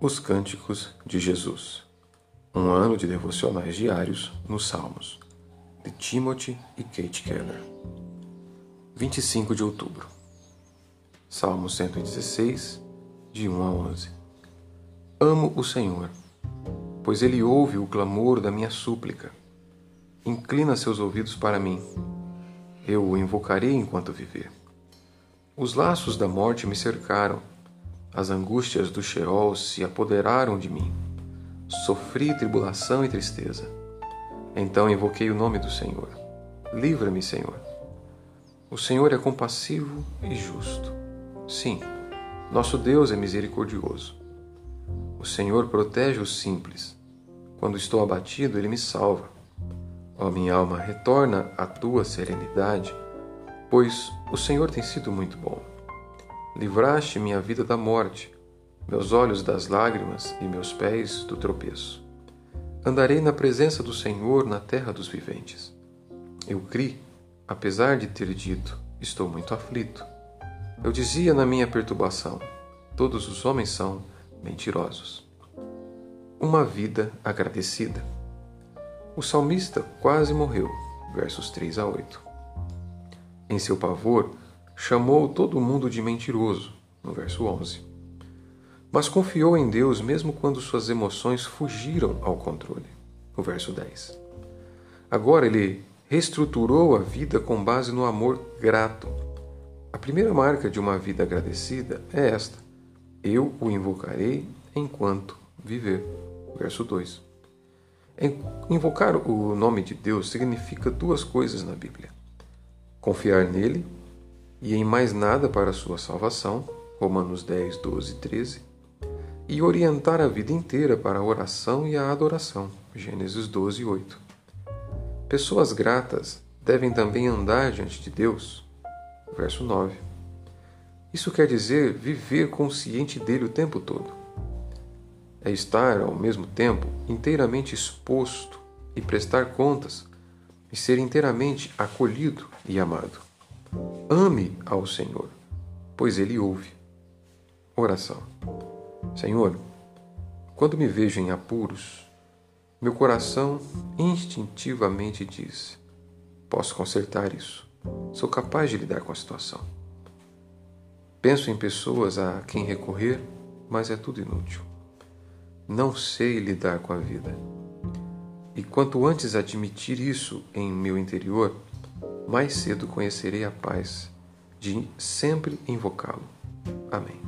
Os Cânticos de Jesus. Um ano de devocionais diários nos Salmos, de Timothy e Kate Keller. 25 de outubro. Salmo 116, de 1 a 11. Amo o Senhor, pois ele ouve o clamor da minha súplica. Inclina seus ouvidos para mim. Eu o invocarei enquanto viver. Os laços da morte me cercaram as angústias do Sheol se apoderaram de mim. Sofri tribulação e tristeza. Então invoquei o nome do Senhor. Livra-me, Senhor. O Senhor é compassivo e justo. Sim, nosso Deus é misericordioso. O Senhor protege os simples. Quando estou abatido, ele me salva. Ó minha alma, retorna à tua serenidade, pois o Senhor tem sido muito bom. Livraste minha vida da morte, meus olhos das lágrimas e meus pés do tropeço. Andarei na presença do Senhor na terra dos viventes. Eu criei, apesar de ter dito, estou muito aflito. Eu dizia na minha perturbação: todos os homens são mentirosos. Uma vida agradecida. O salmista quase morreu, versos 3 a 8. Em seu pavor, chamou todo mundo de mentiroso, no verso 11. Mas confiou em Deus mesmo quando suas emoções fugiram ao controle, no verso 10. Agora ele reestruturou a vida com base no amor grato. A primeira marca de uma vida agradecida é esta: Eu o invocarei enquanto viver. Verso 2. Invocar o nome de Deus significa duas coisas na Bíblia: confiar nele e em mais nada para sua salvação, Romanos 10, 12 13, e orientar a vida inteira para a oração e a adoração, Gênesis 12, 8. Pessoas gratas devem também andar diante de Deus, verso 9. Isso quer dizer viver consciente dele o tempo todo. É estar, ao mesmo tempo, inteiramente exposto e prestar contas, e ser inteiramente acolhido e amado. Ame ao Senhor, pois Ele ouve. Oração. Senhor, quando me vejo em apuros, meu coração instintivamente diz: posso consertar isso, sou capaz de lidar com a situação. Penso em pessoas a quem recorrer, mas é tudo inútil. Não sei lidar com a vida. E quanto antes admitir isso em meu interior, mais cedo conhecerei a paz de sempre invocá-lo. Amém.